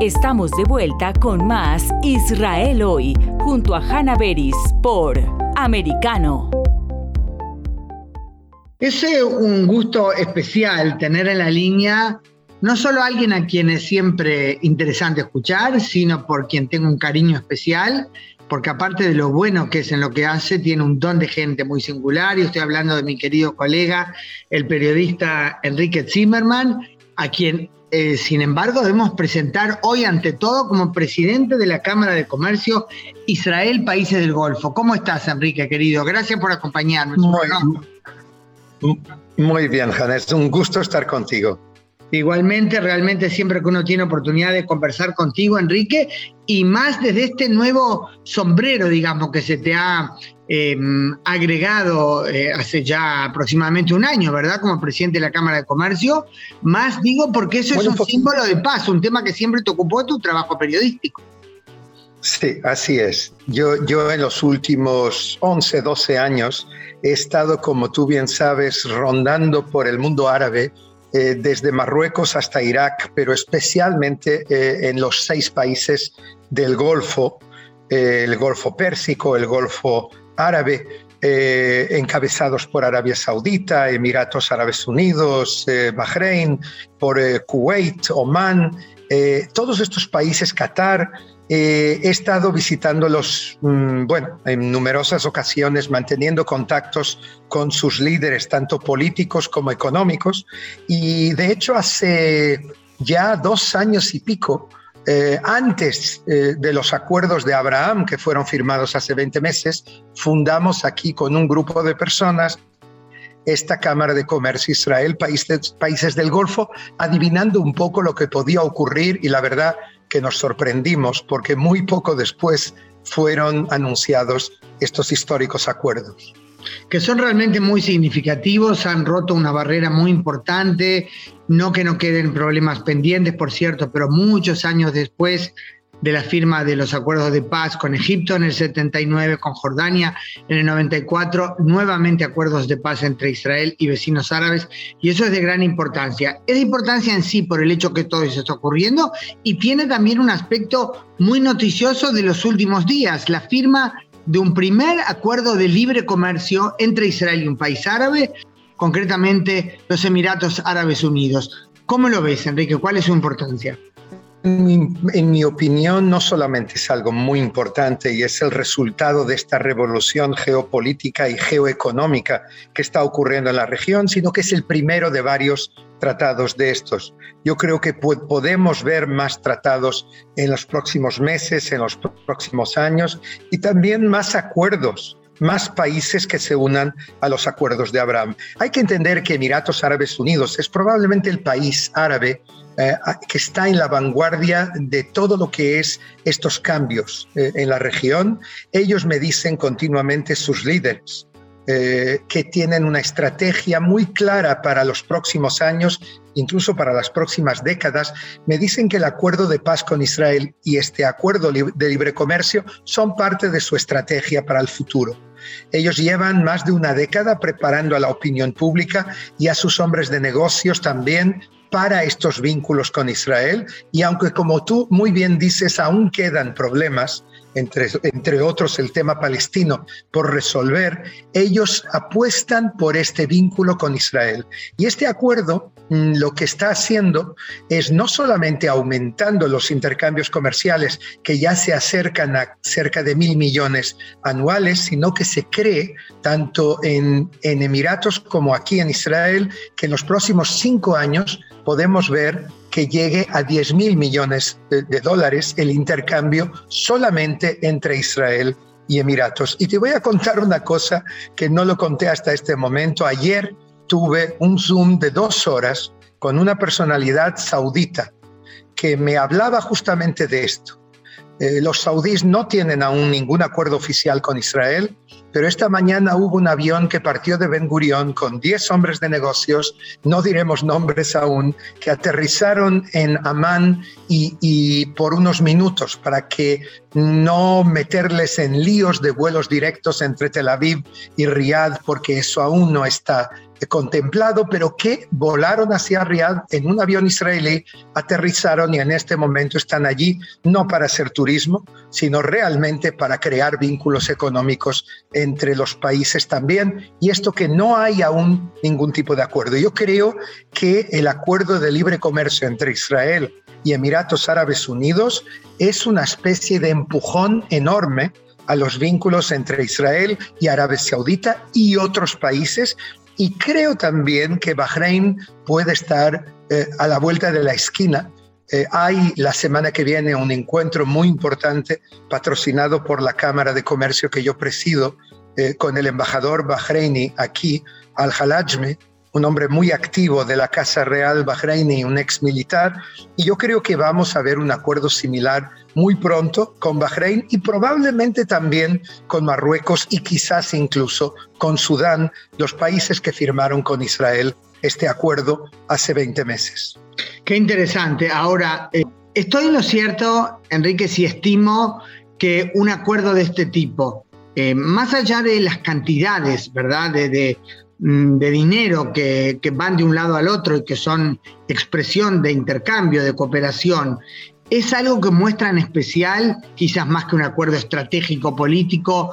Estamos de vuelta con más Israel hoy, junto a Hannah Beris por Americano. Es un gusto especial tener en la línea no solo a alguien a quien es siempre interesante escuchar, sino por quien tengo un cariño especial, porque aparte de lo bueno que es en lo que hace, tiene un don de gente muy singular, y estoy hablando de mi querido colega, el periodista Enrique Zimmerman, a quien eh, sin embargo, debemos presentar hoy ante todo como presidente de la Cámara de Comercio Israel Países del Golfo. ¿Cómo estás, Enrique, querido? Gracias por acompañarme. Muy, muy bien, Es Un gusto estar contigo. Igualmente, realmente siempre que uno tiene oportunidad de conversar contigo, Enrique, y más desde este nuevo sombrero, digamos, que se te ha em, agregado eh, hace ya aproximadamente un año, ¿verdad? Como presidente de la Cámara de Comercio, más digo porque eso es un símbolo de paz, un tema que siempre te ocupó tu trabajo periodístico. Sí, así es. Yo, yo en los últimos 11, 12 años he estado, como tú bien sabes, rondando por el mundo árabe, eh, desde Marruecos hasta Irak, pero especialmente eh, en los seis países del Golfo, el Golfo Pérsico, el Golfo Árabe, encabezados por Arabia Saudita, Emiratos Árabes Unidos, Bahrein, por Kuwait, Omán, todos estos países, Qatar, he estado visitándolos, mm, bueno, en numerosas ocasiones, manteniendo contactos con sus líderes, tanto políticos como económicos. Y de hecho, hace ya dos años y pico, eh, antes eh, de los acuerdos de Abraham, que fueron firmados hace 20 meses, fundamos aquí con un grupo de personas esta Cámara de Comercio Israel, países, países del Golfo, adivinando un poco lo que podía ocurrir y la verdad que nos sorprendimos porque muy poco después fueron anunciados estos históricos acuerdos. Que son realmente muy significativos, han roto una barrera muy importante, no que no queden problemas pendientes, por cierto, pero muchos años después de la firma de los acuerdos de paz con Egipto en el 79, con Jordania en el 94, nuevamente acuerdos de paz entre Israel y vecinos árabes, y eso es de gran importancia. Es de importancia en sí por el hecho que todo eso está ocurriendo y tiene también un aspecto muy noticioso de los últimos días, la firma de un primer acuerdo de libre comercio entre Israel y un país árabe, concretamente los Emiratos Árabes Unidos. ¿Cómo lo ves, Enrique? ¿Cuál es su importancia? En mi, opinión, no solamente es algo muy importante y es el resultado de esta revolución geopolítica y geoeconómica que está ocurriendo en la región, sino que es el primero de varios tratados de estos. Yo creo que podemos ver más tratados en los próximos meses, en los próximos años y también más acuerdos más países que se unan a los acuerdos de Abraham. Hay que entender que Emiratos Árabes Unidos es probablemente el país árabe eh, que está en la vanguardia de todo lo que es estos cambios eh, en la región. Ellos me dicen continuamente sus líderes eh, que tienen una estrategia muy clara para los próximos años, incluso para las próximas décadas. Me dicen que el acuerdo de paz con Israel y este acuerdo de libre comercio son parte de su estrategia para el futuro. Ellos llevan más de una década preparando a la opinión pública y a sus hombres de negocios también para estos vínculos con Israel. Y aunque como tú muy bien dices, aún quedan problemas, entre, otros el tema palestino, por resolver, ellos apuestan por este vínculo con Israel. Y este acuerdo mm, lo que está haciendo es no solamente aumentando los intercambios comerciales que ya se acercan a cerca de mil millones anuales, sino que se cree tanto en, en Emiratos como aquí en Israel que en los próximos cinco años podemos ver que llegue a 10 mil millones de, dólares el intercambio solamente entre Israel y Emiratos. Y te voy a contar una cosa que no lo conté hasta este momento. Ayer tuve un Zoom de dos horas con una personalidad saudita que me hablaba justamente de esto. Eh, los saudíes no tienen aún ningún acuerdo oficial con Israel, pero esta mañana hubo un avión que partió de Ben Gurión con 10 hombres de negocios, no diremos nombres aún, que aterrizaron en Amán y, y por unos minutos para que no meterles en líos de vuelos directos entre Tel Aviv y Riyadh, porque eso aún no está contemplado, pero que volaron hacia Riyadh en un avión israelí, aterrizaron y en este momento están allí no para hacer turismo, sino realmente para crear vínculos económicos entre los países también. Y esto que no hay aún ningún tipo de acuerdo. Yo creo que el acuerdo de libre comercio entre Israel y Emiratos Árabes Unidos es una especie de empujón enorme a los vínculos entre Israel y Arabia Saudita y otros países y creo también que Bahrein puede estar eh, a la vuelta de la esquina. Eh, hay la semana que viene un encuentro muy importante patrocinado por la Cámara de Comercio que yo presido eh, con el embajador bahreini aquí, Al-Halajmi, un hombre muy activo de la Casa Real Bahreini, un ex militar, y yo creo que vamos a ver un acuerdo similar muy pronto con Bahrein y probablemente también con Marruecos y quizás incluso con Sudán, los países que firmaron con Israel este acuerdo hace 20 meses. Qué interesante. Ahora, eh, estoy en lo cierto, Enrique, si estimo que un acuerdo de este tipo, eh, más allá de las cantidades, ¿verdad? de, Mm, de dinero que, van de un lado al otro y que son expresión de intercambio, de cooperación, es algo que muestra en especial, quizás más que un acuerdo estratégico político,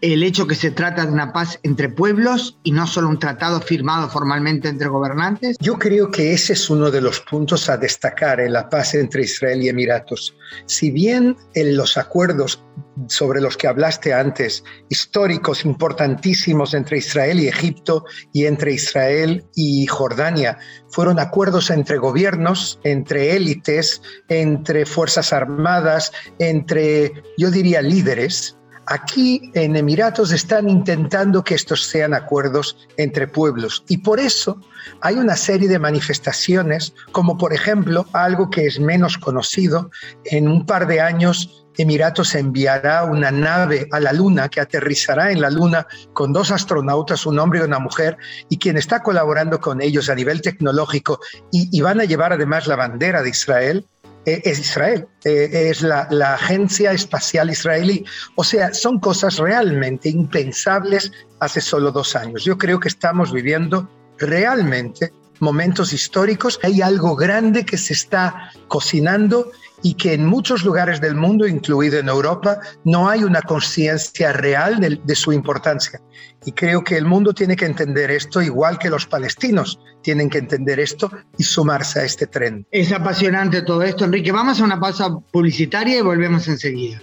el hecho que se trata de una paz entre pueblos y no solo un tratado firmado formalmente entre gobernantes? Yo creo que ese es uno de los puntos a destacar en la paz entre Israel y Emiratos. Si bien en los acuerdos sobre los que hablaste antes, históricos importantísimos entre Israel y Egipto y entre Israel y Jordania, fueron acuerdos entre gobiernos, entre élites, entre fuerzas armadas, entre, yo diría, líderes, Aquí en Emiratos están intentando que estos sean acuerdos entre pueblos. Y por eso hay una serie de manifestaciones, como por ejemplo algo que es menos conocido, en un par de años Emiratos enviará una nave a la Luna que aterrizará en la Luna con dos astronautas, un hombre y una mujer, y quien está colaborando con ellos a nivel tecnológico y, van a llevar además la bandera de Israel, eh, es Israel, eh, es la, la, agencia espacial israelí. O sea, son cosas realmente impensables hace solo dos años. Yo creo que estamos viviendo realmente momentos históricos. Hay algo grande que se está cocinando y que en muchos lugares del mundo, incluido en Europa, no hay una conciencia real de, su importancia. Y creo que el mundo tiene que entender esto, igual que los palestinos tienen que entender esto y sumarse a este tren. Es apasionante todo esto, Enrique. Vamos a una pausa publicitaria y volvemos enseguida.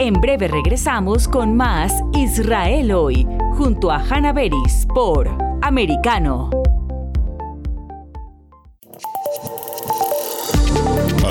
En breve regresamos con más Israel hoy, junto a Hanna Beris por Americano.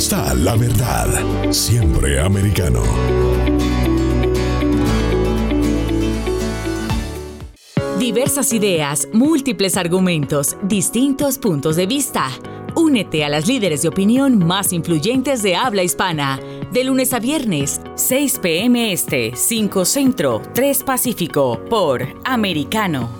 está la verdad. Siempre americano. Diversas ideas, múltiples argumentos, distintos puntos de vista. Únete a las líderes de opinión más influyentes de habla hispana. De lunes a viernes, 6 p.m. Este, 5 Centro, 3 Pacífico, por Americano.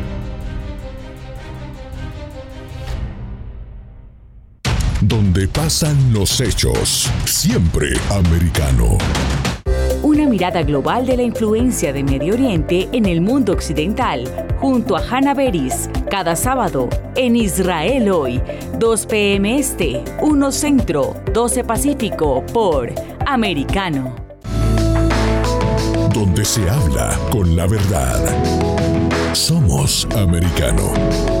Donde pasan los hechos. Siempre americano. una mirada global de la influencia de Medio Oriente en el mundo occidental, junto a Hannah Beris, cada sábado en Israel hoy, 2 p.m. Este, 1 Centro, 12 Pacífico, por Americano. Donde se habla con la verdad. Somos Americano.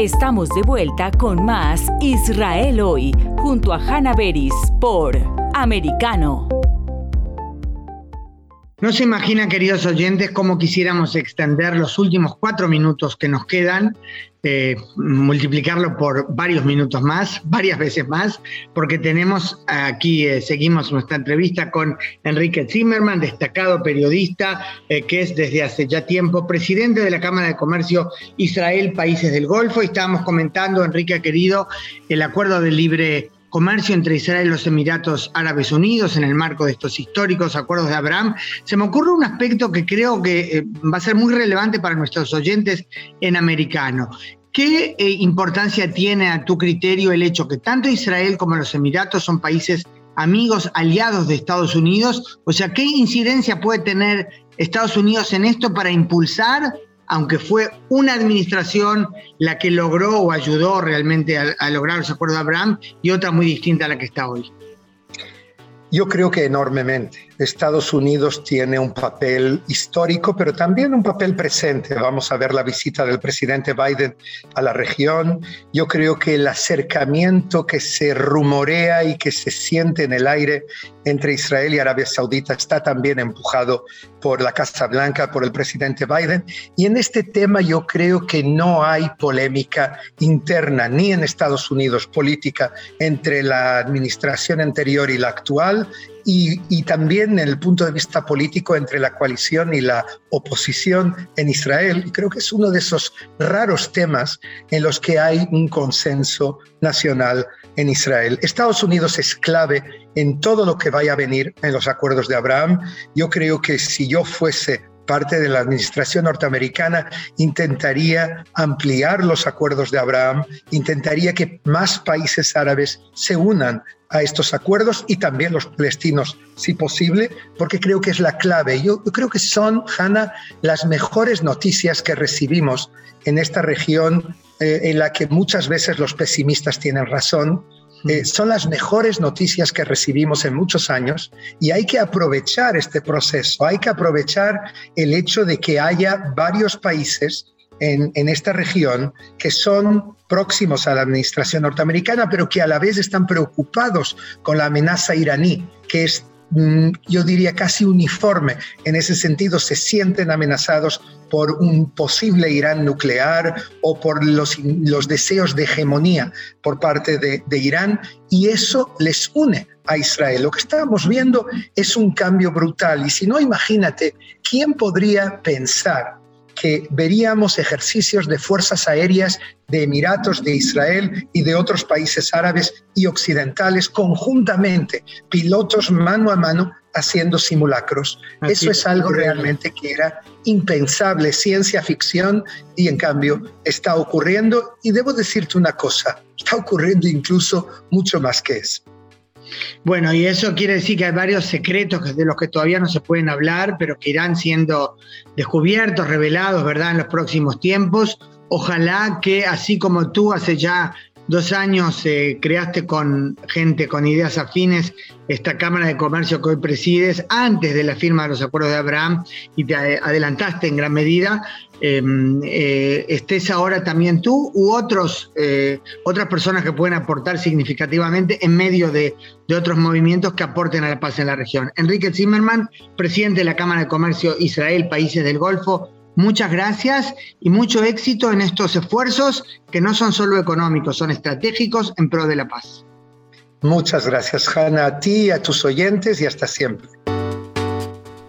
Estamos de vuelta con más Israel hoy, junto a Hannah Beris por Americano. No se imaginan, queridos oyentes, cómo quisiéramos extender los últimos cuatro minutos que nos quedan, eh, multiplicarlo por varios minutos más, varias veces más, porque tenemos aquí, eh, seguimos nuestra entrevista con Enrique Zimmerman, destacado periodista, eh, que es desde hace ya tiempo presidente de la Cámara de Comercio Israel Países del Golfo. Y estábamos comentando, Enrique querido, el acuerdo de libre comercio entre Israel y los Emiratos Árabes Unidos en el marco de estos históricos acuerdos de Abraham, se me ocurre un aspecto que creo que eh, va a ser muy relevante para nuestros oyentes en americano. ¿Qué eh, importancia tiene a tu criterio el hecho que tanto Israel como los Emiratos son países amigos, aliados de Estados Unidos? O sea, ¿qué incidencia puede tener Estados Unidos en esto para impulsar aunque fue una administración la que logró o ayudó realmente a, lograr los acuerdos de Abraham y otra muy distinta a la que está hoy. Yo creo que enormemente. Estados Unidos tiene un papel histórico, pero también un papel presente. Vamos a ver la visita del presidente Biden a la región. Yo creo que el acercamiento que se rumorea y que se siente en el aire entre Israel y Arabia Saudita está también empujado por la Casa Blanca, por el presidente Biden. Y en este tema yo creo que no hay polémica interna, ni en Estados Unidos, política entre la administración anterior y la actual, y, también en el punto de vista político entre la coalición y la oposición en Israel. Y creo que es uno de esos raros temas en los que hay un consenso nacional en Israel. Estados Unidos es clave en todo lo que vaya a venir en los acuerdos de Abraham. Yo creo que si yo fuese parte de la administración norteamericana intentaría ampliar los acuerdos de Abraham, intentaría que más países árabes se unan a estos acuerdos y también los palestinos, si posible, porque creo que es la clave. Yo, creo que son, Hanna, las mejores noticias que recibimos en esta región eh, en la que muchas veces los pesimistas tienen razón. Eh, son las mejores noticias que recibimos en muchos años y hay que aprovechar este proceso, hay que aprovechar el hecho de que haya varios países en, esta región que son próximos a la administración norteamericana, pero que a la vez están preocupados con la amenaza iraní, que es mm, yo diría casi uniforme. En ese sentido, se sienten amenazados por un posible Irán nuclear o por los, los deseos de hegemonía por parte de, de Irán, y eso les une a Israel. Lo que estamos viendo es un cambio brutal, y si no, imagínate, ¿quién podría pensar que veríamos ejercicios de fuerzas aéreas de Emiratos, de Israel y de otros países árabes y occidentales conjuntamente, pilotos mano a mano haciendo simulacros. Eso es algo realmente que era impensable, ciencia ficción, y en cambio está ocurriendo. Y debo decirte una cosa, está ocurriendo incluso mucho más que eso. Bueno, y eso quiere decir que hay varios secretos de los que todavía no se pueden hablar, pero que irán siendo descubiertos, revelados, ¿verdad?, en los próximos tiempos. Ojalá que así como tú hace ya dos años eh, creaste con gente con ideas afines esta Cámara de Comercio que hoy presides antes de la firma de los acuerdos de Abraham y te adelantaste en gran medida, em, eh, estés ahora también tú u otros, eh, otras personas que pueden aportar significativamente en medio de, de, otros movimientos que aporten a la paz en la región. Enrique Zimmerman, presidente de la Cámara de Comercio Israel, Países del Golfo, Muchas gracias y mucho éxito en estos esfuerzos que no son solo económicos, son estratégicos en pro de la paz. Muchas gracias, Hanna, a ti, a tus oyentes y hasta siempre.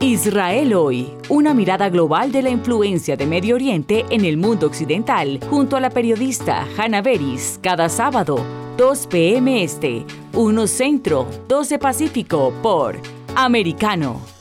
Israel hoy, una mirada global de la influencia de Medio Oriente en el mundo occidental, junto a la periodista Hanna Beris, cada sábado, 2 p.m. Este, 1 Centro, 12 Pacífico, por Americano.